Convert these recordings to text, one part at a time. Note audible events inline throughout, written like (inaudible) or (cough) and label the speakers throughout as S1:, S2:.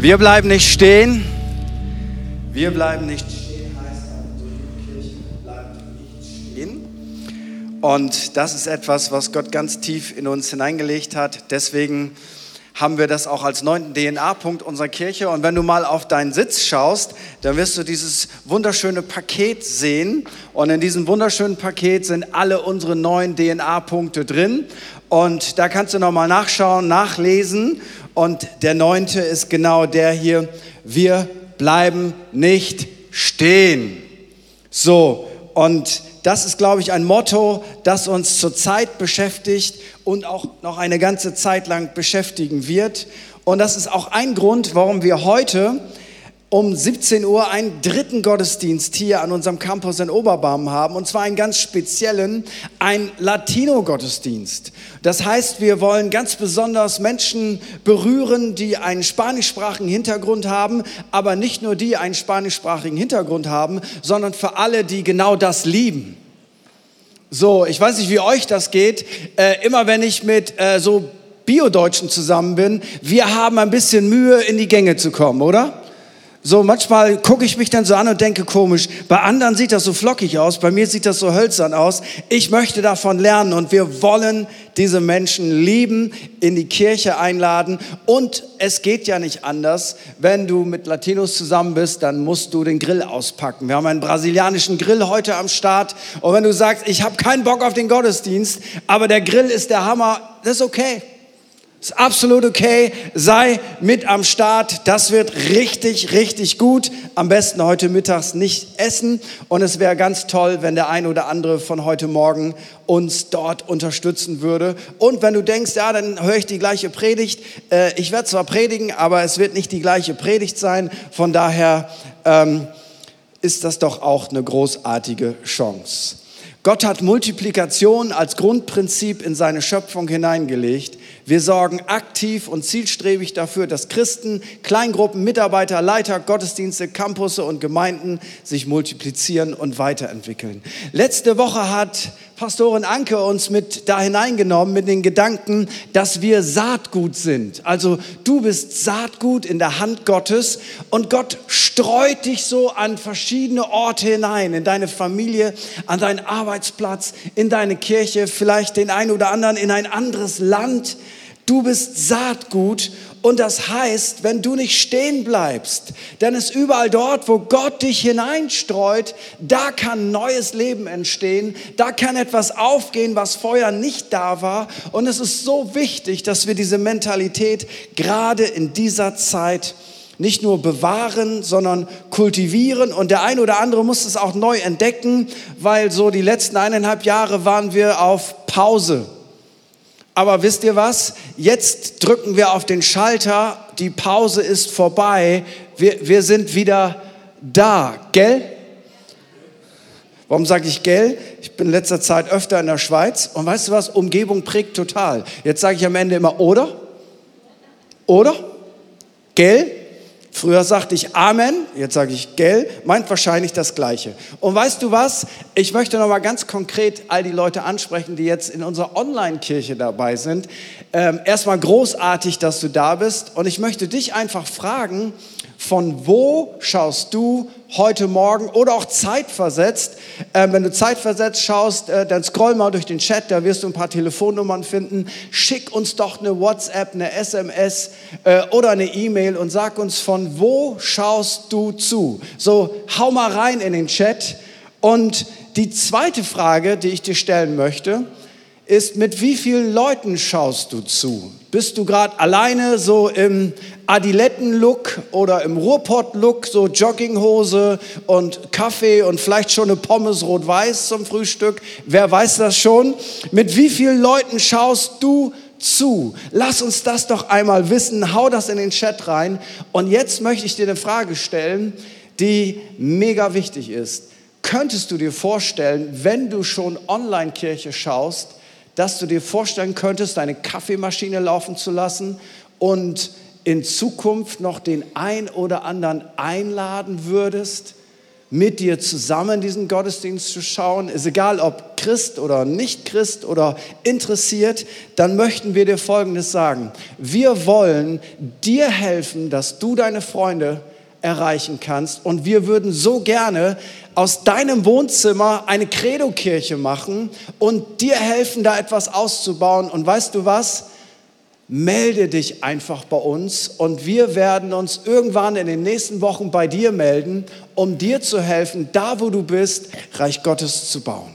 S1: Wir bleiben nicht stehen. Wir bleiben nicht stehen, heißt unsere Kirche bleibt nicht stehen. Und das ist etwas, was Gott ganz tief in uns hineingelegt hat. Deswegen haben wir das auch als neunten DNA-Punkt unserer Kirche. Und wenn du mal auf deinen Sitz schaust, dann wirst du dieses wunderschöne Paket sehen. Und in diesem wunderschönen Paket sind alle unsere neun DNA-Punkte drin. Und da kannst du nochmal nachschauen, nachlesen. Und der neunte ist genau der hier. Wir bleiben nicht stehen. So, und das ist, glaube ich, ein Motto, das uns zurzeit beschäftigt und auch noch eine ganze Zeit lang beschäftigen wird. Und das ist auch ein Grund, warum wir heute um 17 Uhr einen dritten Gottesdienst hier an unserem Campus in Oberbarm haben, und zwar einen ganz speziellen, ein Latino-Gottesdienst. Das heißt, wir wollen ganz besonders Menschen berühren, die einen spanischsprachigen Hintergrund haben, aber nicht nur die einen spanischsprachigen Hintergrund haben, sondern für alle, die genau das lieben. So, ich weiß nicht, wie euch das geht. Äh, immer wenn ich mit äh, so Bio-Deutschen zusammen bin, wir haben ein bisschen Mühe, in die Gänge zu kommen, oder? So, manchmal gucke ich mich dann so an und denke komisch, bei anderen sieht das so flockig aus, bei mir sieht das so hölzern aus. Ich möchte davon lernen und wir wollen diese Menschen lieben, in die Kirche einladen und es geht ja nicht anders. Wenn du mit Latinos zusammen bist, dann musst du den Grill auspacken. Wir haben einen brasilianischen Grill heute am Start und wenn du sagst, ich habe keinen Bock auf den Gottesdienst, aber der Grill ist der Hammer, das ist okay. Ist absolut okay. Sei mit am Start. Das wird richtig, richtig gut. Am besten heute mittags nicht essen. Und es wäre ganz toll, wenn der ein oder andere von heute Morgen uns dort unterstützen würde. Und wenn du denkst, ja, dann höre ich die gleiche Predigt. Äh, ich werde zwar predigen, aber es wird nicht die gleiche Predigt sein. Von daher ähm, ist das doch auch eine großartige Chance. Gott hat Multiplikation als Grundprinzip in seine Schöpfung hineingelegt. Wir sorgen aktiv und zielstrebig dafür, dass Christen, Kleingruppen, Mitarbeiter, Leiter, Gottesdienste, Campusse und Gemeinden sich multiplizieren und weiterentwickeln. Letzte Woche hat Pastorin Anke uns mit da hineingenommen mit den Gedanken, dass wir Saatgut sind. Also du bist Saatgut in der Hand Gottes und Gott streut dich so an verschiedene Orte hinein, in deine Familie, an deinen Arbeitsplatz, in deine Kirche, vielleicht den einen oder anderen in ein anderes Land. Du bist Saatgut und das heißt, wenn du nicht stehen bleibst, dann ist überall dort, wo Gott dich hineinstreut, da kann neues Leben entstehen, da kann etwas aufgehen, was vorher nicht da war. Und es ist so wichtig, dass wir diese Mentalität gerade in dieser Zeit nicht nur bewahren, sondern kultivieren. Und der eine oder andere muss es auch neu entdecken, weil so die letzten eineinhalb Jahre waren wir auf Pause. Aber wisst ihr was? Jetzt drücken wir auf den Schalter, die Pause ist vorbei, wir, wir sind wieder da, gell? Warum sage ich gell? Ich bin in letzter Zeit öfter in der Schweiz und weißt du was? Umgebung prägt total. Jetzt sage ich am Ende immer oder? Oder? Gell? Früher sagte ich Amen, jetzt sage ich Gell, meint wahrscheinlich das Gleiche. Und weißt du was? Ich möchte noch mal ganz konkret all die Leute ansprechen, die jetzt in unserer Online-Kirche dabei sind. Ähm, erstmal großartig, dass du da bist. Und ich möchte dich einfach fragen, von wo schaust du heute Morgen oder auch zeitversetzt? Äh, wenn du zeitversetzt schaust, äh, dann scroll mal durch den Chat, da wirst du ein paar Telefonnummern finden. Schick uns doch eine WhatsApp, eine SMS äh, oder eine E-Mail und sag uns, von wo schaust du zu? So, hau mal rein in den Chat. Und die zweite Frage, die ich dir stellen möchte, ist, mit wie vielen Leuten schaust du zu? Bist du gerade alleine so im Adiletten-Look oder im Ruhrpott-Look, so Jogginghose und Kaffee und vielleicht schon eine Pommes rot-weiß zum Frühstück? Wer weiß das schon? Mit wie vielen Leuten schaust du zu? Lass uns das doch einmal wissen. Hau das in den Chat rein. Und jetzt möchte ich dir eine Frage stellen, die mega wichtig ist. Könntest du dir vorstellen, wenn du schon Online-Kirche schaust, dass du dir vorstellen könntest, deine Kaffeemaschine laufen zu lassen und in Zukunft noch den ein oder anderen einladen würdest, mit dir zusammen diesen Gottesdienst zu schauen. Ist egal, ob Christ oder nicht Christ oder interessiert, dann möchten wir dir Folgendes sagen. Wir wollen dir helfen, dass du deine Freunde erreichen kannst. Und wir würden so gerne aus deinem Wohnzimmer eine Credo-Kirche machen und dir helfen, da etwas auszubauen. Und weißt du was? Melde dich einfach bei uns und wir werden uns irgendwann in den nächsten Wochen bei dir melden, um dir zu helfen, da wo du bist, Reich Gottes zu bauen.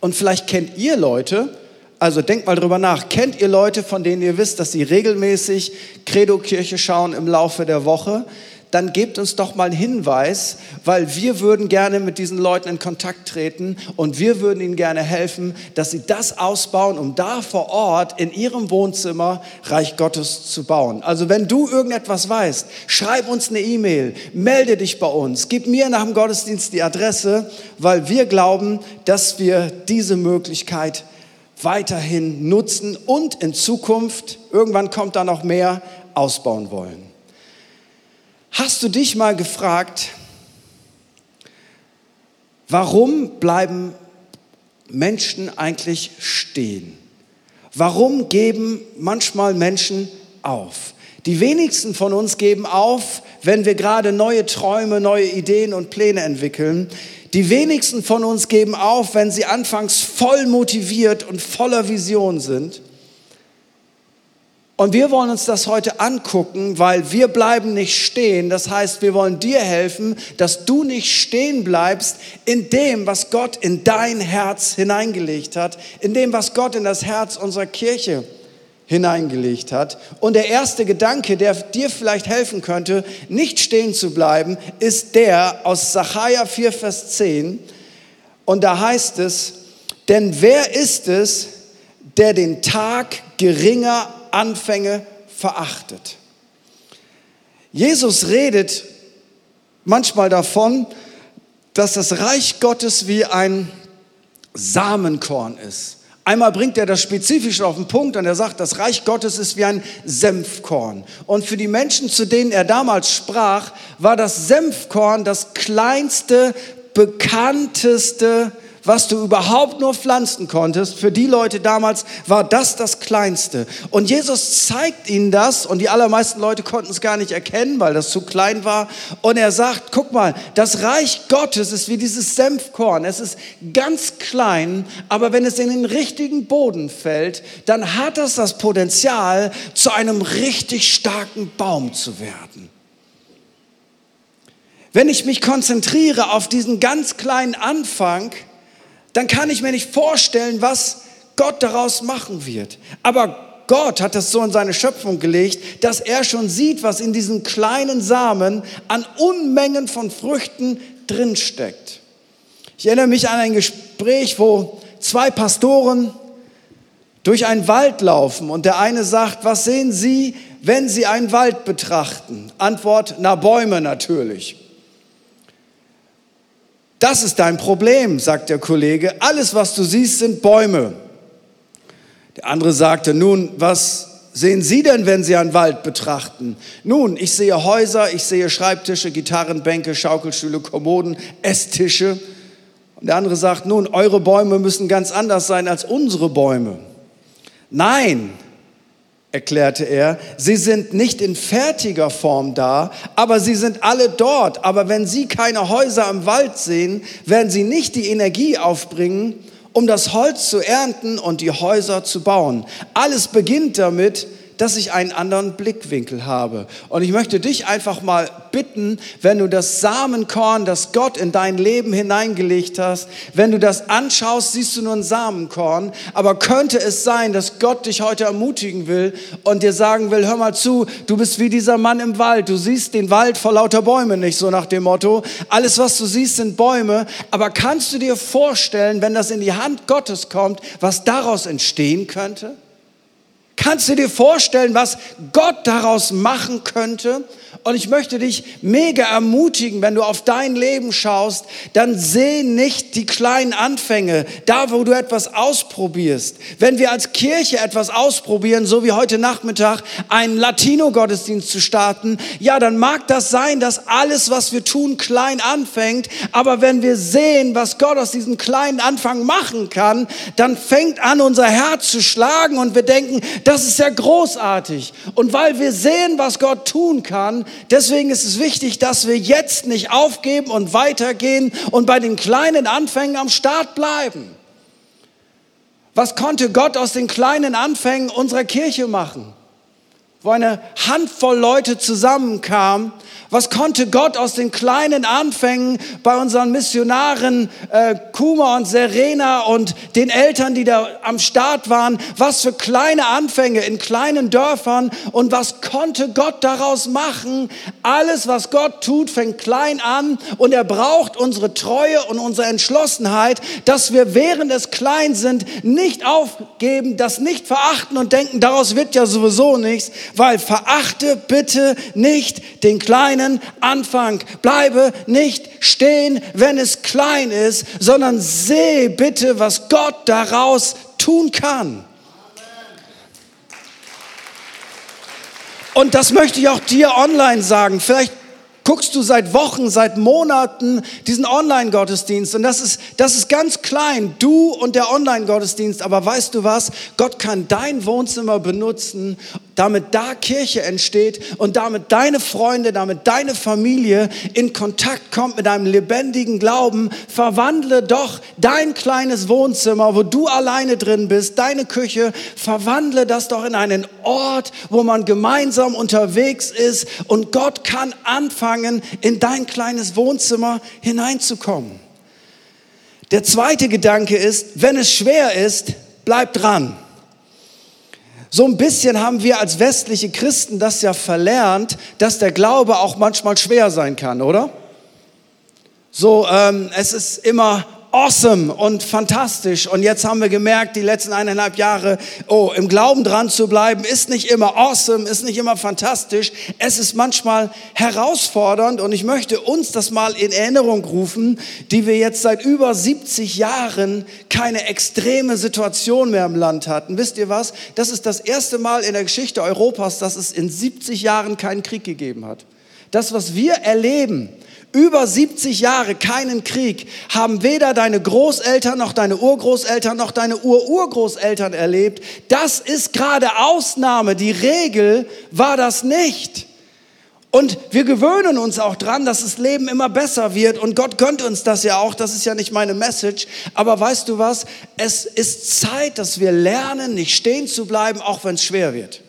S1: Und vielleicht kennt ihr Leute, also denkt mal drüber nach. Kennt ihr Leute, von denen ihr wisst, dass sie regelmäßig Credo-Kirche schauen im Laufe der Woche? Dann gebt uns doch mal einen Hinweis, weil wir würden gerne mit diesen Leuten in Kontakt treten und wir würden ihnen gerne helfen, dass sie das ausbauen, um da vor Ort in ihrem Wohnzimmer Reich Gottes zu bauen. Also wenn du irgendetwas weißt, schreib uns eine E-Mail, melde dich bei uns, gib mir nach dem Gottesdienst die Adresse, weil wir glauben, dass wir diese Möglichkeit weiterhin nutzen und in Zukunft, irgendwann kommt da noch mehr, ausbauen wollen. Hast du dich mal gefragt, warum bleiben Menschen eigentlich stehen? Warum geben manchmal Menschen auf? Die wenigsten von uns geben auf, wenn wir gerade neue Träume, neue Ideen und Pläne entwickeln. Die wenigsten von uns geben auf, wenn sie anfangs voll motiviert und voller Vision sind. Und wir wollen uns das heute angucken, weil wir bleiben nicht stehen. Das heißt, wir wollen dir helfen, dass du nicht stehen bleibst in dem, was Gott in dein Herz hineingelegt hat, in dem, was Gott in das Herz unserer Kirche hineingelegt hat. Und der erste Gedanke, der dir vielleicht helfen könnte, nicht stehen zu bleiben, ist der aus Sacharja 4, Vers 10. Und da heißt es, denn wer ist es, der den Tag geringer Anfänge verachtet? Jesus redet manchmal davon, dass das Reich Gottes wie ein Samenkorn ist. Einmal bringt er das spezifisch auf den Punkt und er sagt, das Reich Gottes ist wie ein Senfkorn. Und für die Menschen, zu denen er damals sprach, war das Senfkorn das kleinste, bekannteste was du überhaupt nur pflanzen konntest, für die Leute damals war das das Kleinste. Und Jesus zeigt ihnen das und die allermeisten Leute konnten es gar nicht erkennen, weil das zu klein war. Und er sagt, guck mal, das Reich Gottes ist wie dieses Senfkorn. Es ist ganz klein, aber wenn es in den richtigen Boden fällt, dann hat es das Potenzial, zu einem richtig starken Baum zu werden. Wenn ich mich konzentriere auf diesen ganz kleinen Anfang, dann kann ich mir nicht vorstellen, was Gott daraus machen wird. Aber Gott hat das so in seine Schöpfung gelegt, dass er schon sieht, was in diesen kleinen Samen an Unmengen von Früchten drinsteckt. Ich erinnere mich an ein Gespräch, wo zwei Pastoren durch einen Wald laufen und der eine sagt, was sehen Sie, wenn Sie einen Wald betrachten? Antwort, na Bäume natürlich. Das ist dein Problem, sagt der Kollege. Alles, was du siehst, sind Bäume. Der andere sagte, nun, was sehen Sie denn, wenn Sie einen Wald betrachten? Nun, ich sehe Häuser, ich sehe Schreibtische, Gitarrenbänke, Schaukelstühle, Kommoden, Esstische. Und der andere sagt, nun, eure Bäume müssen ganz anders sein als unsere Bäume. Nein, erklärte er, sie sind nicht in fertiger Form da, aber sie sind alle dort. Aber wenn Sie keine Häuser im Wald sehen, werden Sie nicht die Energie aufbringen, um das Holz zu ernten und die Häuser zu bauen. Alles beginnt damit, dass ich einen anderen Blickwinkel habe. Und ich möchte dich einfach mal bitten, wenn du das Samenkorn, das Gott in dein Leben hineingelegt hast, wenn du das anschaust, siehst du nur ein Samenkorn. Aber könnte es sein, dass Gott dich heute ermutigen will und dir sagen will, hör mal zu, du bist wie dieser Mann im Wald. Du siehst den Wald vor lauter Bäumen nicht, so nach dem Motto. Alles, was du siehst, sind Bäume. Aber kannst du dir vorstellen, wenn das in die Hand Gottes kommt, was daraus entstehen könnte? Kannst du dir vorstellen, was Gott daraus machen könnte? Und ich möchte dich mega ermutigen, wenn du auf dein Leben schaust, dann seh nicht die kleinen Anfänge, da wo du etwas ausprobierst. Wenn wir als Kirche etwas ausprobieren, so wie heute Nachmittag einen Latino-Gottesdienst zu starten, ja, dann mag das sein, dass alles, was wir tun, klein anfängt. Aber wenn wir sehen, was Gott aus diesem kleinen Anfang machen kann, dann fängt an, unser Herz zu schlagen und wir denken, das ist ja großartig. Und weil wir sehen, was Gott tun kann, Deswegen ist es wichtig, dass wir jetzt nicht aufgeben und weitergehen und bei den kleinen Anfängen am Start bleiben. Was konnte Gott aus den kleinen Anfängen unserer Kirche machen? Wo eine Handvoll Leute zusammenkamen was konnte Gott aus den kleinen Anfängen bei unseren Missionaren äh, Kuma und Serena und den Eltern, die da am Start waren, was für kleine Anfänge in kleinen Dörfern und was konnte Gott daraus machen? Alles, was Gott tut, fängt klein an und er braucht unsere Treue und unsere Entschlossenheit, dass wir während es klein sind, nicht aufgeben, das nicht verachten und denken, daraus wird ja sowieso nichts, weil verachte bitte nicht den kleinen Anfang. Bleibe nicht stehen, wenn es klein ist, sondern seh bitte, was Gott daraus tun kann. Und das möchte ich auch dir online sagen. Vielleicht guckst du seit Wochen, seit Monaten diesen Online-Gottesdienst und das ist, das ist ganz klein, du und der Online-Gottesdienst, aber weißt du was? Gott kann dein Wohnzimmer benutzen, damit da Kirche entsteht und damit deine Freunde, damit deine Familie in Kontakt kommt mit einem lebendigen Glauben. Verwandle doch dein kleines Wohnzimmer, wo du alleine drin bist, deine Küche, verwandle das doch in einen Ort, wo man gemeinsam unterwegs ist und Gott kann anfangen, in dein kleines Wohnzimmer hineinzukommen. Der zweite Gedanke ist, wenn es schwer ist, bleib dran. So ein bisschen haben wir als westliche Christen das ja verlernt, dass der Glaube auch manchmal schwer sein kann, oder? So, ähm, es ist immer awesome und fantastisch. Und jetzt haben wir gemerkt, die letzten eineinhalb Jahre, oh, im Glauben dran zu bleiben, ist nicht immer awesome, ist nicht immer fantastisch. Es ist manchmal herausfordernd und ich möchte uns das mal in Erinnerung rufen, die wir jetzt seit über 70 Jahren keine extreme Situation mehr im Land hatten. Wisst ihr was? Das ist das erste Mal in der Geschichte Europas, dass es in 70 Jahren keinen Krieg gegeben hat. Das, was wir erleben, über 70 Jahre keinen Krieg, haben weder deine Großeltern noch deine Urgroßeltern noch deine Ururgroßeltern erlebt. Das ist gerade Ausnahme. Die Regel war das nicht. Und wir gewöhnen uns auch dran, dass das Leben immer besser wird. Und Gott gönnt uns das ja auch. Das ist ja nicht meine Message. Aber weißt du was? Es ist Zeit, dass wir lernen, nicht stehen zu bleiben, auch wenn es schwer wird.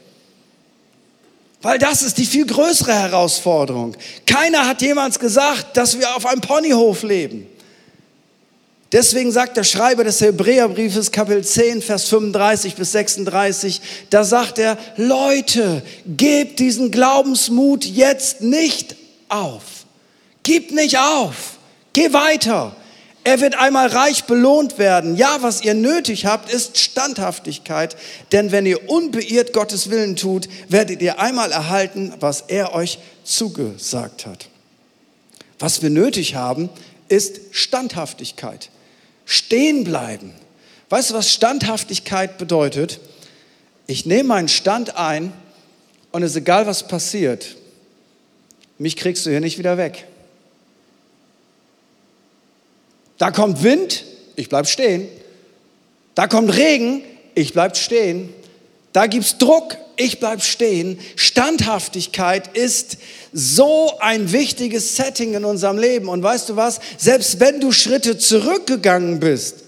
S1: Weil das ist die viel größere Herausforderung. Keiner hat jemals gesagt, dass wir auf einem Ponyhof leben. Deswegen sagt der Schreiber des Hebräerbriefes Kapitel 10, Vers 35 bis 36, da sagt er, Leute, gebt diesen Glaubensmut jetzt nicht auf. Gib nicht auf. Geh weiter. Er wird einmal reich belohnt werden. Ja, was ihr nötig habt, ist Standhaftigkeit. Denn wenn ihr unbeirrt Gottes Willen tut, werdet ihr einmal erhalten, was er euch zugesagt hat. Was wir nötig haben, ist Standhaftigkeit. Stehen bleiben. Weißt du, was Standhaftigkeit bedeutet? Ich nehme meinen Stand ein und es ist egal, was passiert. Mich kriegst du hier nicht wieder weg. Da kommt Wind, ich bleib stehen. Da kommt Regen, ich bleib stehen. Da gibt's Druck, ich bleib stehen. Standhaftigkeit ist so ein wichtiges Setting in unserem Leben. Und weißt du was? Selbst wenn du Schritte zurückgegangen bist,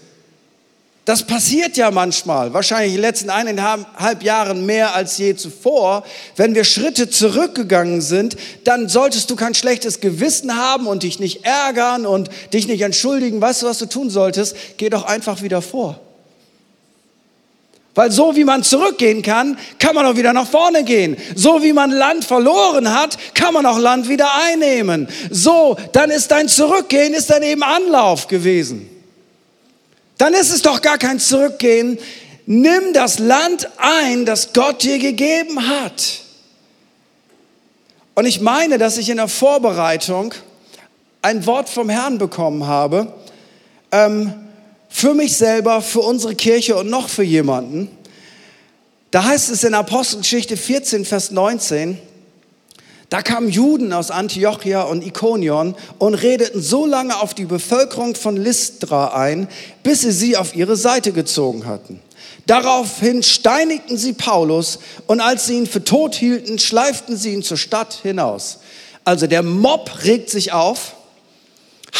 S1: das passiert ja manchmal, wahrscheinlich in den letzten eineinhalb Jahren mehr als je zuvor. Wenn wir Schritte zurückgegangen sind, dann solltest du kein schlechtes Gewissen haben und dich nicht ärgern und dich nicht entschuldigen. Weißt du, was du tun solltest? Geh doch einfach wieder vor. Weil so wie man zurückgehen kann, kann man auch wieder nach vorne gehen. So wie man Land verloren hat, kann man auch Land wieder einnehmen. So, dann ist dein Zurückgehen, ist dann eben Anlauf gewesen dann ist es doch gar kein Zurückgehen. nimm das Land ein, das Gott dir gegeben hat. Und ich meine, dass ich in der Vorbereitung ein Wort vom Herrn bekommen habe, ähm, für mich selber, für unsere Kirche und noch für jemanden. Da heißt es in Apostelgeschichte 14, Vers 19, da kamen Juden aus Antiochia und Ikonion und redeten so lange auf die Bevölkerung von Lystra ein, bis sie sie auf ihre Seite gezogen hatten. Daraufhin steinigten sie Paulus und als sie ihn für tot hielten, schleiften sie ihn zur Stadt hinaus. Also der Mob regt sich auf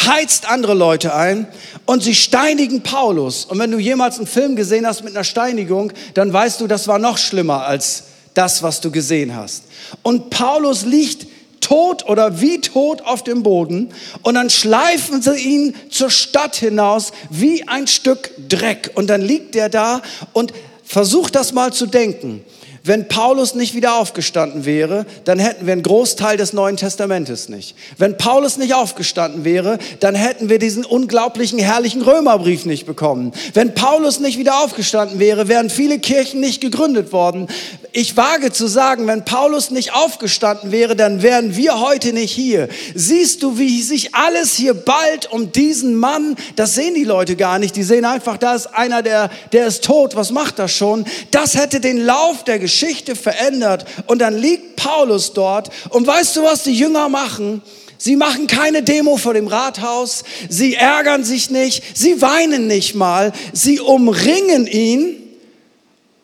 S1: heizt andere Leute ein und sie steinigen Paulus. Und wenn du jemals einen Film gesehen hast mit einer Steinigung, dann weißt du, das war noch schlimmer als das, was du gesehen hast. Und Paulus liegt tot oder wie tot auf dem Boden und dann schleifen sie ihn zur Stadt hinaus wie ein Stück Dreck. Und dann liegt er da und versucht das mal zu denken. Wenn Paulus nicht wieder aufgestanden wäre, dann hätten wir einen Großteil des Neuen Testamentes nicht. Wenn Paulus nicht aufgestanden wäre, dann hätten wir diesen unglaublichen, herrlichen Römerbrief nicht bekommen. Wenn Paulus nicht wieder aufgestanden wäre, wären viele Kirchen nicht gegründet worden. Ich wage zu sagen, wenn Paulus nicht aufgestanden wäre, dann wären wir heute nicht hier. Siehst du, wie sich alles hier bald um diesen Mann, das sehen die Leute gar nicht, die sehen einfach, da ist einer, der, der ist tot, was macht das schon? Das hätte den Lauf der Geschichte Geschichte verändert. Und dann liegt Paulus dort. Und weißt du, was die Jünger machen? Sie machen keine Demo vor dem Rathaus. Sie ärgern sich nicht. Sie weinen nicht mal. Sie umringen ihn.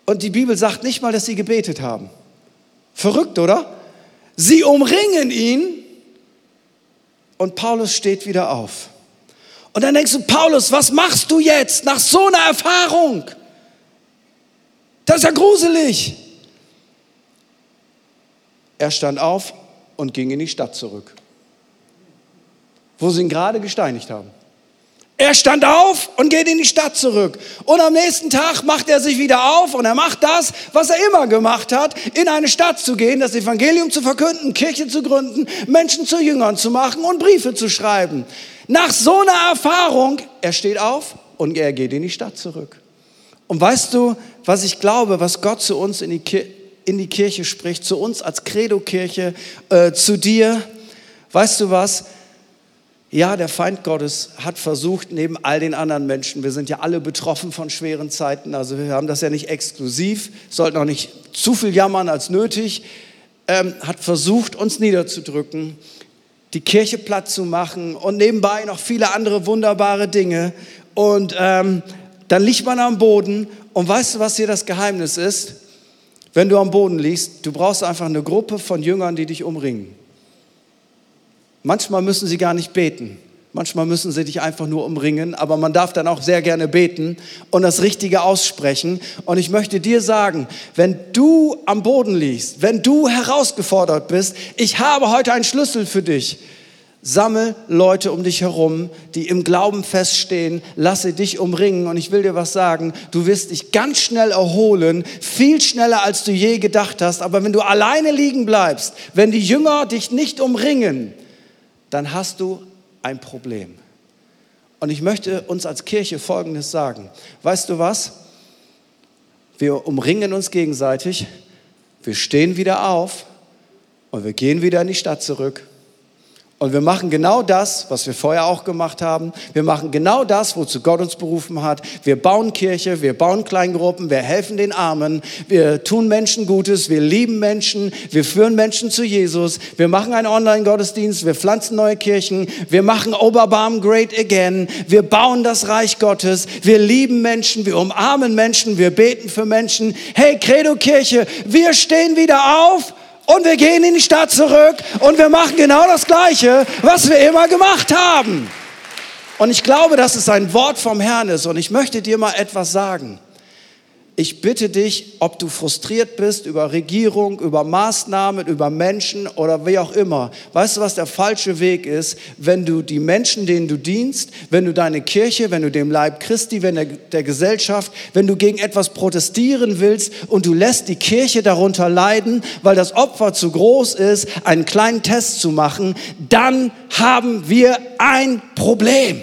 S1: Und die Bibel sagt nicht mal, dass sie gebetet haben. Verrückt, oder? Sie umringen ihn. Und Paulus steht wieder auf. Und dann denkst du, Paulus, was machst du jetzt nach so einer Erfahrung? Das ist ja gruselig. Er stand auf und ging in die Stadt zurück, wo sie ihn gerade gesteinigt haben. Er stand auf und geht in die Stadt zurück. Und am nächsten Tag macht er sich wieder auf und er macht das, was er immer gemacht hat, in eine Stadt zu gehen, das Evangelium zu verkünden, Kirche zu gründen, Menschen zu Jüngern zu machen und Briefe zu schreiben. Nach so einer Erfahrung, er steht auf und er geht in die Stadt zurück. Und weißt du, was ich glaube, was Gott zu uns in die Kirche in die Kirche spricht, zu uns als Credo-Kirche, äh, zu dir. Weißt du was? Ja, der Feind Gottes hat versucht, neben all den anderen Menschen, wir sind ja alle betroffen von schweren Zeiten, also wir haben das ja nicht exklusiv, sollten auch nicht zu viel jammern als nötig, ähm, hat versucht, uns niederzudrücken, die Kirche platt zu machen und nebenbei noch viele andere wunderbare Dinge. Und ähm, dann liegt man am Boden und weißt du, was hier das Geheimnis ist? Wenn du am Boden liegst, du brauchst einfach eine Gruppe von Jüngern, die dich umringen. Manchmal müssen sie gar nicht beten. Manchmal müssen sie dich einfach nur umringen, aber man darf dann auch sehr gerne beten und das Richtige aussprechen. Und ich möchte dir sagen, wenn du am Boden liegst, wenn du herausgefordert bist, ich habe heute einen Schlüssel für dich. Sammel Leute um dich herum, die im Glauben feststehen, lasse dich umringen. Und ich will dir was sagen, du wirst dich ganz schnell erholen, viel schneller als du je gedacht hast, aber wenn du alleine liegen bleibst, wenn die Jünger dich nicht umringen, dann hast du ein Problem. Und ich möchte uns als Kirche Folgendes sagen. Weißt du was? Wir umringen uns gegenseitig, wir stehen wieder auf. Und wir gehen wieder in die Stadt zurück und wir machen genau das, was wir vorher auch gemacht haben. Wir machen genau das, wozu Gott uns berufen hat. Wir bauen Kirche, wir bauen Kleingruppen, wir helfen den Armen, wir tun Menschen Gutes, wir lieben Menschen, wir führen Menschen zu Jesus, wir machen einen Online-Gottesdienst, wir pflanzen neue Kirchen, wir machen Oberbarm Great Again, wir bauen das Reich Gottes, wir lieben Menschen, wir umarmen Menschen, wir beten für Menschen. Hey, Credo Kirche, wir stehen wieder auf und wir gehen in die Stadt zurück und wir machen genau das Gleiche, was wir immer gemacht haben. Und ich glaube, dass es ein Wort vom Herrn ist und ich möchte dir mal etwas sagen ich bitte dich, ob du frustriert bist über Regierung, über Maßnahmen, über Menschen oder wie auch immer. Weißt du, was der falsche Weg ist? Wenn du die Menschen, denen du dienst, wenn du deine Kirche, wenn du dem Leib Christi, wenn der, der Gesellschaft, wenn du gegen etwas protestieren willst und du lässt die Kirche darunter leiden, weil das Opfer zu groß ist, einen kleinen Test zu machen, dann haben wir ein Problem.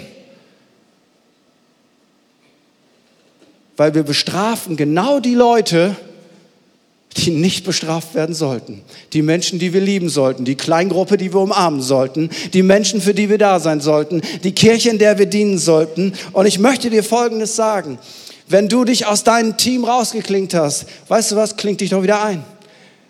S1: Weil wir bestrafen genau die Leute, die nicht bestraft werden sollten. Die Menschen, die wir lieben sollten, die Kleingruppe, die wir umarmen sollten, die Menschen, für die wir da sein sollten, die Kirche, in der wir dienen sollten. Und ich möchte dir Folgendes sagen. Wenn du dich aus deinem Team rausgeklinkt hast, weißt du was, klingt dich doch wieder ein.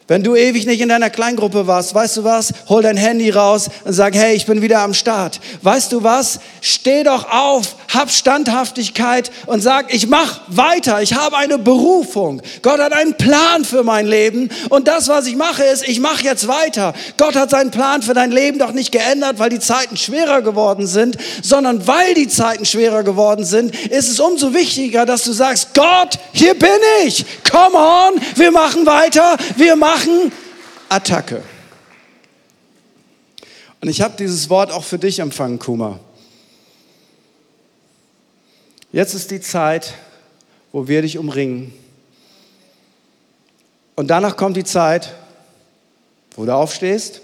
S1: Wenn du ewig nicht in deiner Kleingruppe warst, weißt du was? Hol dein Handy raus und sag, hey, ich bin wieder am Start. Weißt du was? Steh doch auf, hab Standhaftigkeit und sag, ich mach weiter. Ich habe eine Berufung. Gott hat einen Plan für mein Leben und das, was ich mache, ist, ich mache jetzt weiter. Gott hat seinen Plan für dein Leben doch nicht geändert, weil die Zeiten schwerer geworden sind, sondern weil die Zeiten schwerer geworden sind, ist es umso wichtiger, dass du sagst, Gott, hier bin ich. Come on, wir machen weiter. Wir machen machen Attacke. Und ich habe dieses Wort auch für dich empfangen, Kuma. Jetzt ist die Zeit, wo wir dich umringen. Und danach kommt die Zeit, wo du aufstehst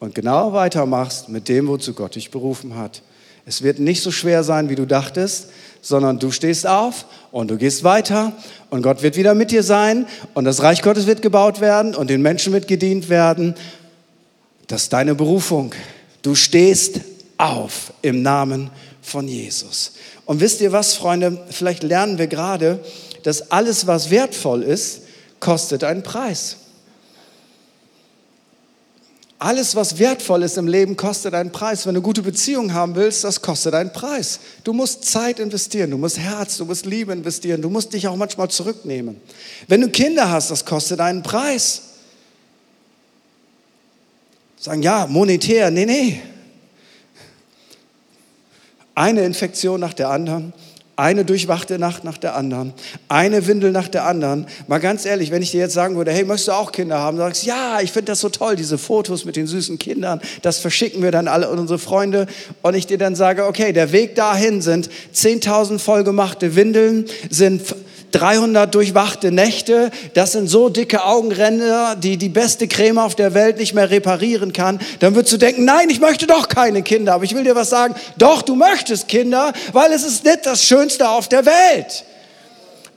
S1: und genau weitermachst mit dem, wozu Gott dich berufen hat. Es wird nicht so schwer sein, wie du dachtest, sondern du stehst auf und du gehst weiter und Gott wird wieder mit dir sein und das Reich Gottes wird gebaut werden und den Menschen wird gedient werden. Das ist deine Berufung. Du stehst auf im Namen von Jesus. Und wisst ihr was, Freunde? Vielleicht lernen wir gerade, dass alles, was wertvoll ist, kostet einen Preis. Alles, was wertvoll ist im Leben, kostet einen Preis. Wenn du gute Beziehungen haben willst, das kostet einen Preis. Du musst Zeit investieren, du musst Herz, du musst Liebe investieren, du musst dich auch manchmal zurücknehmen. Wenn du Kinder hast, das kostet einen Preis. Sagen, ja, monetär, nee, nee. Eine Infektion nach der anderen. Eine durchwachte Nacht nach der anderen, eine Windel nach der anderen. Mal ganz ehrlich, wenn ich dir jetzt sagen würde, hey, möchtest du auch Kinder haben? Du sagst, ja, ich finde das so toll, diese Fotos mit den süßen Kindern, das verschicken wir dann alle unsere Freunde. Und ich dir dann sage, okay, der Weg dahin sind 10.000 vollgemachte Windeln, sind 300 durchwachte Nächte, das sind so dicke Augenränder, die die beste Creme auf der Welt nicht mehr reparieren kann, dann würdest du denken, nein, ich möchte doch keine Kinder. Aber ich will dir was sagen, doch, du möchtest Kinder, weil es ist nicht das Schönste auf der Welt.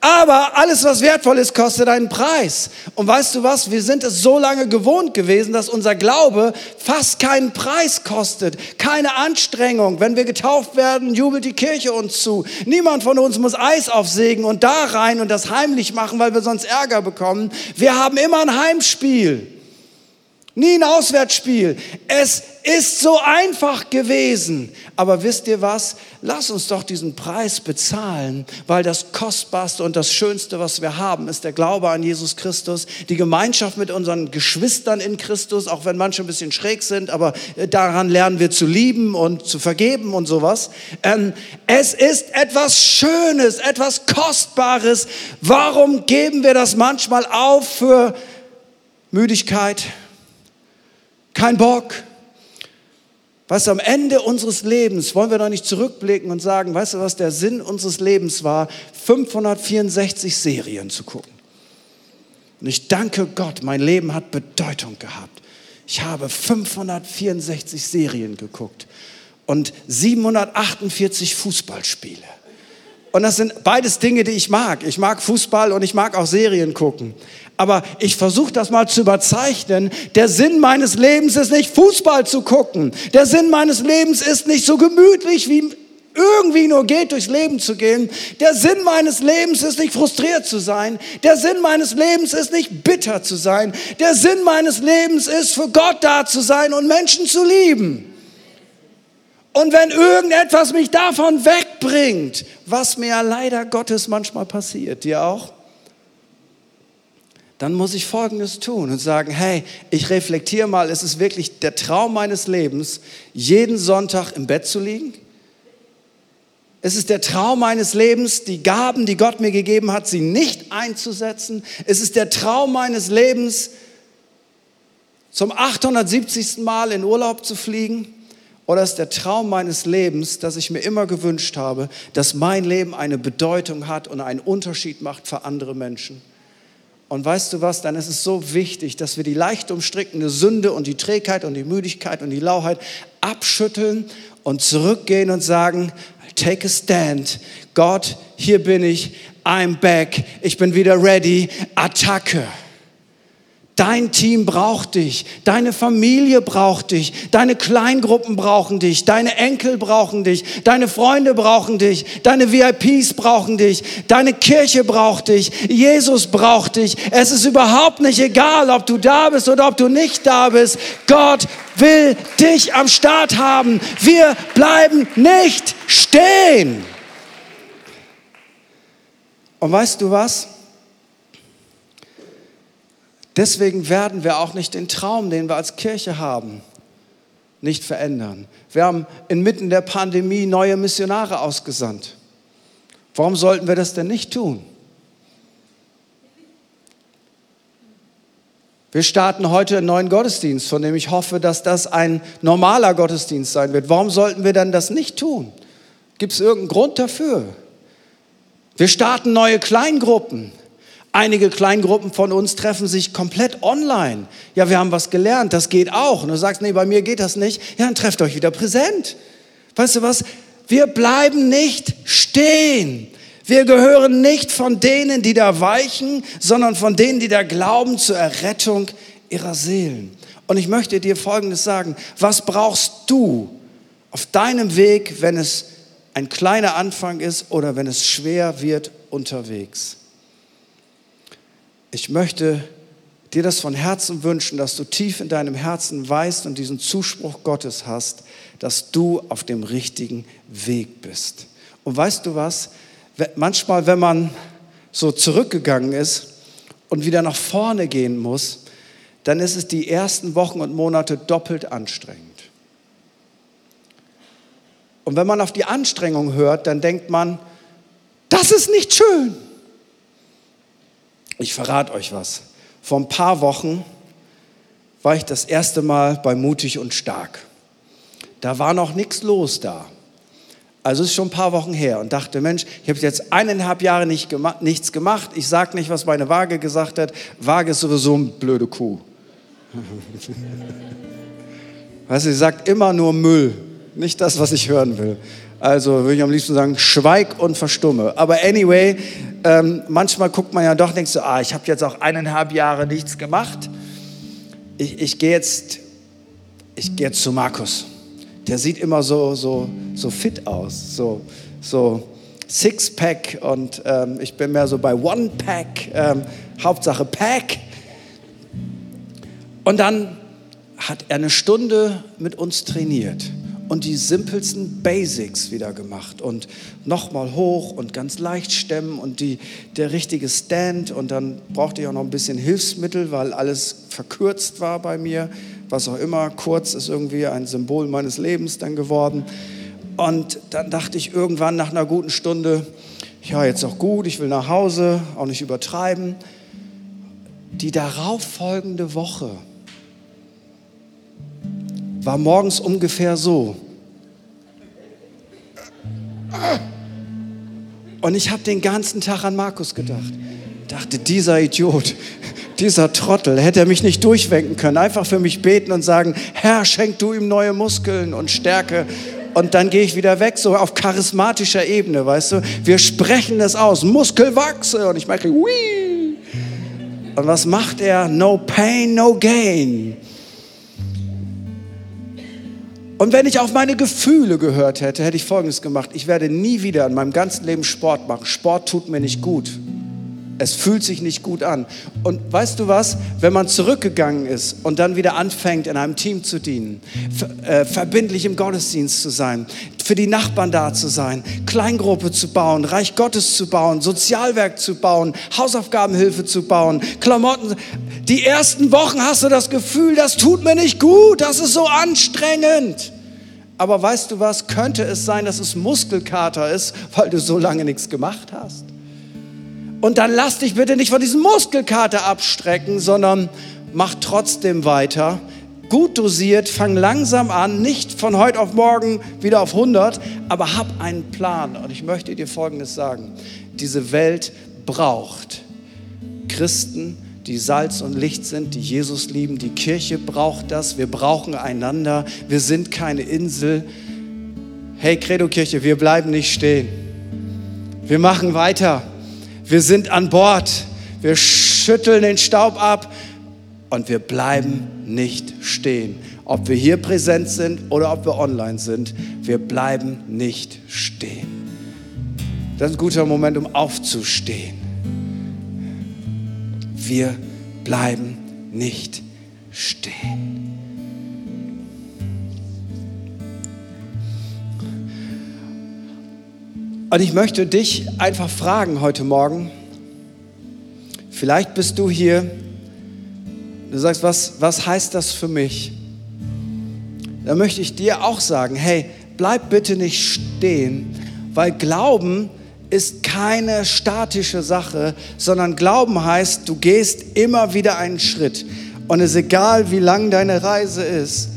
S1: Aber alles, was wertvoll ist, kostet einen Preis. Und weißt du was? Wir sind es so lange gewohnt gewesen, dass unser Glaube fast keinen Preis kostet. Keine Anstrengung. Wenn wir getauft werden, jubelt die Kirche uns zu. Niemand von uns muss Eis aufsägen und da rein und das heimlich machen, weil wir sonst Ärger bekommen. Wir haben immer ein Heimspiel. Nie ein Auswärtsspiel. Es ist so einfach gewesen. Aber wisst ihr was? Lass uns doch diesen Preis bezahlen, weil das Kostbarste und das Schönste, was wir haben, ist der Glaube an Jesus Christus, die Gemeinschaft mit unseren Geschwistern in Christus, auch wenn manche ein bisschen schräg sind, aber äh, daran lernen wir zu lieben und zu vergeben und sowas. Ähm, es ist etwas Schönes, etwas Kostbares. Warum geben wir das manchmal auf für Müdigkeit? Kein Bock. Weißt du, am Ende unseres Lebens wollen wir doch nicht zurückblicken und sagen, weißt du, was der Sinn unseres Lebens war, 564 Serien zu gucken. Und ich danke Gott, mein Leben hat Bedeutung gehabt. Ich habe 564 Serien geguckt und 748 Fußballspiele. Und das sind beides Dinge, die ich mag. Ich mag Fußball und ich mag auch Serien gucken. Aber ich versuche das mal zu überzeichnen. Der Sinn meines Lebens ist nicht Fußball zu gucken. Der Sinn meines Lebens ist nicht so gemütlich wie irgendwie nur geht, durchs Leben zu gehen. Der Sinn meines Lebens ist nicht frustriert zu sein. Der Sinn meines Lebens ist nicht bitter zu sein. Der Sinn meines Lebens ist für Gott da zu sein und Menschen zu lieben. Und wenn irgendetwas mich davon wegbringt, was mir leider Gottes manchmal passiert, dir auch, dann muss ich Folgendes tun und sagen, hey, ich reflektiere mal, ist es wirklich der Traum meines Lebens, jeden Sonntag im Bett zu liegen? Es ist der Traum meines Lebens, die Gaben, die Gott mir gegeben hat, sie nicht einzusetzen. Es ist der Traum meines Lebens, zum 870. Mal in Urlaub zu fliegen. Oder ist der Traum meines Lebens, dass ich mir immer gewünscht habe, dass mein Leben eine Bedeutung hat und einen Unterschied macht für andere Menschen? Und weißt du was, dann ist es so wichtig, dass wir die leicht umstrickende Sünde und die Trägheit und die Müdigkeit und die Lauheit abschütteln und zurückgehen und sagen, take a stand. Gott, hier bin ich. I'm back. Ich bin wieder ready. Attacke. Dein Team braucht dich, deine Familie braucht dich, deine Kleingruppen brauchen dich, deine Enkel brauchen dich, deine Freunde brauchen dich, deine VIPs brauchen dich, deine Kirche braucht dich, Jesus braucht dich. Es ist überhaupt nicht egal, ob du da bist oder ob du nicht da bist. Gott will dich am Start haben. Wir bleiben nicht stehen. Und weißt du was? Deswegen werden wir auch nicht den Traum, den wir als Kirche haben, nicht verändern. Wir haben inmitten der Pandemie neue Missionare ausgesandt. Warum sollten wir das denn nicht tun? Wir starten heute einen neuen Gottesdienst, von dem ich hoffe, dass das ein normaler Gottesdienst sein wird. Warum sollten wir dann das nicht tun? Gibt es irgendeinen Grund dafür? Wir starten neue Kleingruppen. Einige Kleingruppen von uns treffen sich komplett online. Ja, wir haben was gelernt, das geht auch. Und du sagst, nee, bei mir geht das nicht. Ja, dann trefft euch wieder präsent. Weißt du was? Wir bleiben nicht stehen. Wir gehören nicht von denen, die da weichen, sondern von denen, die da glauben zur Errettung ihrer Seelen. Und ich möchte dir Folgendes sagen. Was brauchst du auf deinem Weg, wenn es ein kleiner Anfang ist oder wenn es schwer wird unterwegs? Ich möchte dir das von Herzen wünschen, dass du tief in deinem Herzen weißt und diesen Zuspruch Gottes hast, dass du auf dem richtigen Weg bist. Und weißt du was? Manchmal, wenn man so zurückgegangen ist und wieder nach vorne gehen muss, dann ist es die ersten Wochen und Monate doppelt anstrengend. Und wenn man auf die Anstrengung hört, dann denkt man, das ist nicht schön. Ich verrate euch was. Vor ein paar Wochen war ich das erste Mal bei Mutig und Stark. Da war noch nichts los da. Also ist schon ein paar Wochen her und dachte, Mensch, ich habe jetzt eineinhalb Jahre nicht gema nichts gemacht. Ich sage nicht, was meine Waage gesagt hat. Waage ist sowieso eine blöde Kuh. (laughs) weißt du, sie sagt immer nur Müll, nicht das, was ich hören will. Also würde ich am liebsten sagen, schweig und verstumme. Aber anyway, ähm, manchmal guckt man ja doch, denkst du, ah, ich habe jetzt auch eineinhalb Jahre nichts gemacht. Ich, ich gehe jetzt, gehe jetzt zu Markus. Der sieht immer so, so, so fit aus, so, so Sixpack und ähm, ich bin mehr so bei One Pack, ähm, Hauptsache Pack. Und dann hat er eine Stunde mit uns trainiert und die simpelsten Basics wieder gemacht und nochmal hoch und ganz leicht stemmen und die, der richtige Stand und dann brauchte ich auch noch ein bisschen Hilfsmittel, weil alles verkürzt war bei mir, was auch immer, kurz ist irgendwie ein Symbol meines Lebens dann geworden. Und dann dachte ich irgendwann nach einer guten Stunde, ja, jetzt auch gut, ich will nach Hause, auch nicht übertreiben. Die darauffolgende Woche, war morgens ungefähr so. Und ich habe den ganzen Tag an Markus gedacht. Dachte, dieser Idiot, dieser Trottel, hätte er mich nicht durchwenken können. Einfach für mich beten und sagen, Herr, schenk du ihm neue Muskeln und Stärke. Und dann gehe ich wieder weg, so auf charismatischer Ebene, weißt du. Wir sprechen das aus, Muskelwachse. Und ich merke, Wii. Und was macht er? No pain, no gain. Und wenn ich auf meine Gefühle gehört hätte, hätte ich Folgendes gemacht. Ich werde nie wieder in meinem ganzen Leben Sport machen. Sport tut mir nicht gut. Es fühlt sich nicht gut an. Und weißt du was? Wenn man zurückgegangen ist und dann wieder anfängt, in einem Team zu dienen, äh, verbindlich im Gottesdienst zu sein, für die Nachbarn da zu sein, Kleingruppe zu bauen, Reich Gottes zu bauen, Sozialwerk zu bauen, Hausaufgabenhilfe zu bauen, Klamotten. Die ersten Wochen hast du das Gefühl, das tut mir nicht gut, das ist so anstrengend. Aber weißt du was, könnte es sein, dass es Muskelkater ist, weil du so lange nichts gemacht hast? Und dann lass dich bitte nicht von diesem Muskelkater abstrecken, sondern mach trotzdem weiter. Gut dosiert, fang langsam an, nicht von heute auf morgen wieder auf 100, aber hab einen Plan. Und ich möchte dir Folgendes sagen. Diese Welt braucht Christen, die Salz und Licht sind, die Jesus lieben. Die Kirche braucht das. Wir brauchen einander. Wir sind keine Insel. Hey Credo Kirche, wir bleiben nicht stehen. Wir machen weiter. Wir sind an Bord. Wir schütteln den Staub ab und wir bleiben nicht stehen. Ob wir hier präsent sind oder ob wir online sind, wir bleiben nicht stehen. Das ist ein guter Moment, um aufzustehen. Wir bleiben nicht stehen. Und ich möchte dich einfach fragen heute Morgen, vielleicht bist du hier, du sagst, was, was heißt das für mich? Da möchte ich dir auch sagen, hey, bleib bitte nicht stehen, weil Glauben ist keine statische Sache, sondern Glauben heißt, du gehst immer wieder einen Schritt. Und es ist egal, wie lang deine Reise ist,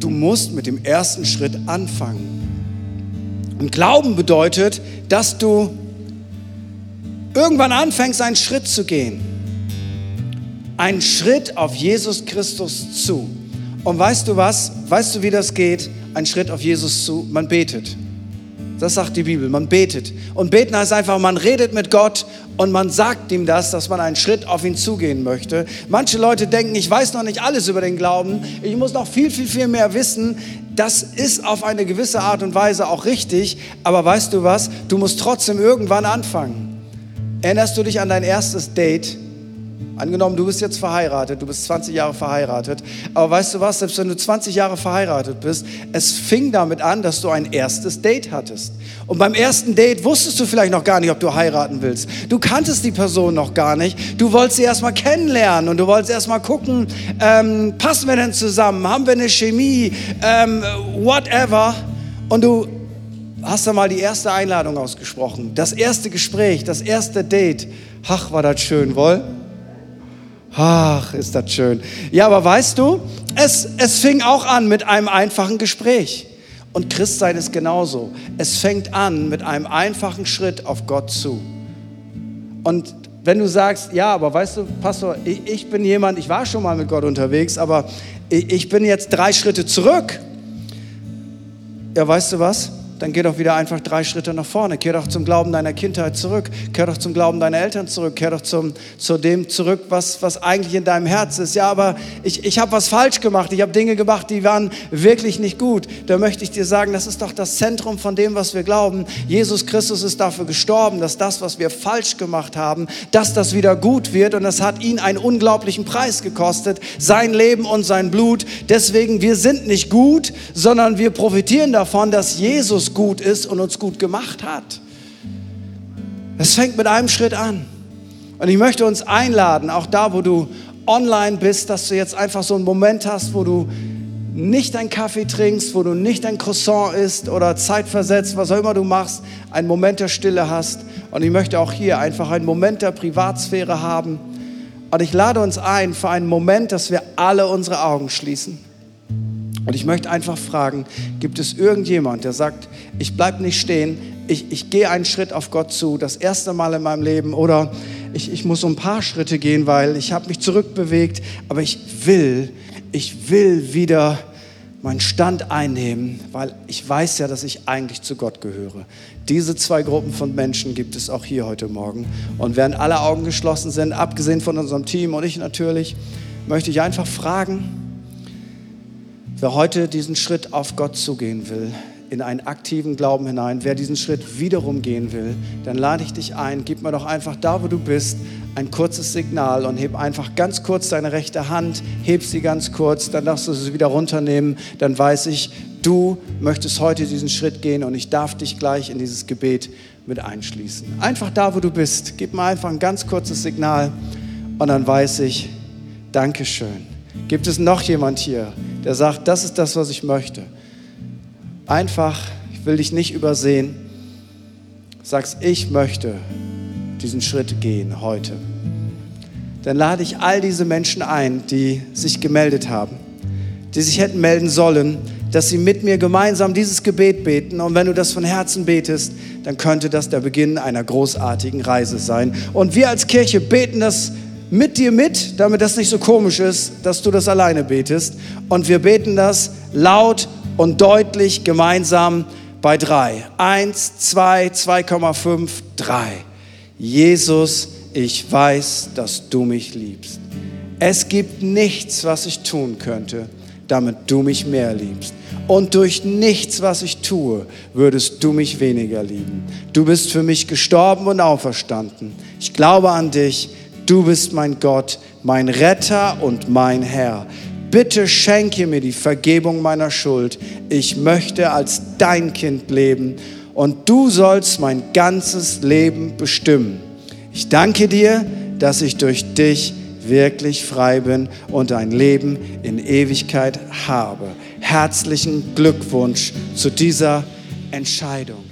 S1: du musst mit dem ersten Schritt anfangen. Und Glauben bedeutet, dass du irgendwann anfängst, einen Schritt zu gehen. Einen Schritt auf Jesus Christus zu. Und weißt du was? Weißt du, wie das geht? Ein Schritt auf Jesus zu. Man betet. Das sagt die Bibel. Man betet. Und beten heißt einfach, man redet mit Gott und man sagt ihm das, dass man einen Schritt auf ihn zugehen möchte. Manche Leute denken, ich weiß noch nicht alles über den Glauben. Ich muss noch viel, viel, viel mehr wissen. Das ist auf eine gewisse Art und Weise auch richtig, aber weißt du was? Du musst trotzdem irgendwann anfangen. Erinnerst du dich an dein erstes Date? Angenommen, du bist jetzt verheiratet, du bist 20 Jahre verheiratet, aber weißt du was, selbst wenn du 20 Jahre verheiratet bist, es fing damit an, dass du ein erstes Date hattest. Und beim ersten Date wusstest du vielleicht noch gar nicht, ob du heiraten willst. Du kanntest die Person noch gar nicht. Du wolltest sie erstmal kennenlernen und du wolltest erstmal gucken, ähm, passen wir denn zusammen, haben wir eine Chemie, ähm, whatever. Und du hast dann mal die erste Einladung ausgesprochen, das erste Gespräch, das erste Date. Ach, war das schön, wohl? Ach, ist das schön. Ja, aber weißt du, es, es fing auch an mit einem einfachen Gespräch. Und Christsein ist genauso. Es fängt an mit einem einfachen Schritt auf Gott zu. Und wenn du sagst, ja, aber weißt du, Pastor, ich, ich bin jemand, ich war schon mal mit Gott unterwegs, aber ich, ich bin jetzt drei Schritte zurück. Ja, weißt du was? Dann geh doch wieder einfach drei Schritte nach vorne. Kehr doch zum Glauben deiner Kindheit zurück. Kehr doch zum Glauben deiner Eltern zurück. Kehr doch zum, zu dem zurück, was, was eigentlich in deinem Herz ist. Ja, aber ich, ich habe was falsch gemacht. Ich habe Dinge gemacht, die waren wirklich nicht gut. Da möchte ich dir sagen, das ist doch das Zentrum von dem, was wir glauben. Jesus Christus ist dafür gestorben, dass das, was wir falsch gemacht haben, dass das wieder gut wird. Und das hat ihn einen unglaublichen Preis gekostet. Sein Leben und sein Blut. Deswegen, wir sind nicht gut, sondern wir profitieren davon, dass Jesus uns gut ist und uns gut gemacht hat. Es fängt mit einem Schritt an. Und ich möchte uns einladen, auch da, wo du online bist, dass du jetzt einfach so einen Moment hast, wo du nicht deinen Kaffee trinkst, wo du nicht dein Croissant isst oder zeitversetzt, was auch immer du machst, einen Moment der Stille hast. Und ich möchte auch hier einfach einen Moment der Privatsphäre haben. Und ich lade uns ein für einen Moment, dass wir alle unsere Augen schließen. Und ich möchte einfach fragen, gibt es irgendjemand, der sagt, ich bleibe nicht stehen, ich, ich gehe einen Schritt auf Gott zu, das erste Mal in meinem Leben oder ich, ich muss so ein paar Schritte gehen, weil ich habe mich zurückbewegt, aber ich will, ich will wieder meinen Stand einnehmen, weil ich weiß ja, dass ich eigentlich zu Gott gehöre. Diese zwei Gruppen von Menschen gibt es auch hier heute Morgen. Und während alle Augen geschlossen sind, abgesehen von unserem Team und ich natürlich, möchte ich einfach fragen, Wer heute diesen Schritt auf Gott zugehen will, in einen aktiven Glauben hinein, wer diesen Schritt wiederum gehen will, dann lade ich dich ein, gib mir doch einfach da, wo du bist, ein kurzes Signal und heb einfach ganz kurz deine rechte Hand, heb sie ganz kurz, dann darfst du sie wieder runternehmen, dann weiß ich, du möchtest heute diesen Schritt gehen und ich darf dich gleich in dieses Gebet mit einschließen. Einfach da, wo du bist, gib mir einfach ein ganz kurzes Signal und dann weiß ich, Dankeschön. Gibt es noch jemand hier, der sagt, das ist das, was ich möchte? Einfach, ich will dich nicht übersehen. Sagst, ich möchte diesen Schritt gehen heute. Dann lade ich all diese Menschen ein, die sich gemeldet haben, die sich hätten melden sollen, dass sie mit mir gemeinsam dieses Gebet beten. Und wenn du das von Herzen betest, dann könnte das der Beginn einer großartigen Reise sein. Und wir als Kirche beten das mit dir mit, damit das nicht so komisch ist, dass du das alleine betest. Und wir beten das laut und deutlich gemeinsam bei drei. Eins, zwei, 2,5, drei. Jesus, ich weiß, dass du mich liebst. Es gibt nichts, was ich tun könnte, damit du mich mehr liebst. Und durch nichts, was ich tue, würdest du mich weniger lieben. Du bist für mich gestorben und auferstanden. Ich glaube an dich. Du bist mein Gott, mein Retter und mein Herr. Bitte schenke mir die Vergebung meiner Schuld. Ich möchte als dein Kind leben und du sollst mein ganzes Leben bestimmen. Ich danke dir, dass ich durch dich wirklich frei bin und ein Leben in Ewigkeit habe. Herzlichen Glückwunsch zu dieser Entscheidung.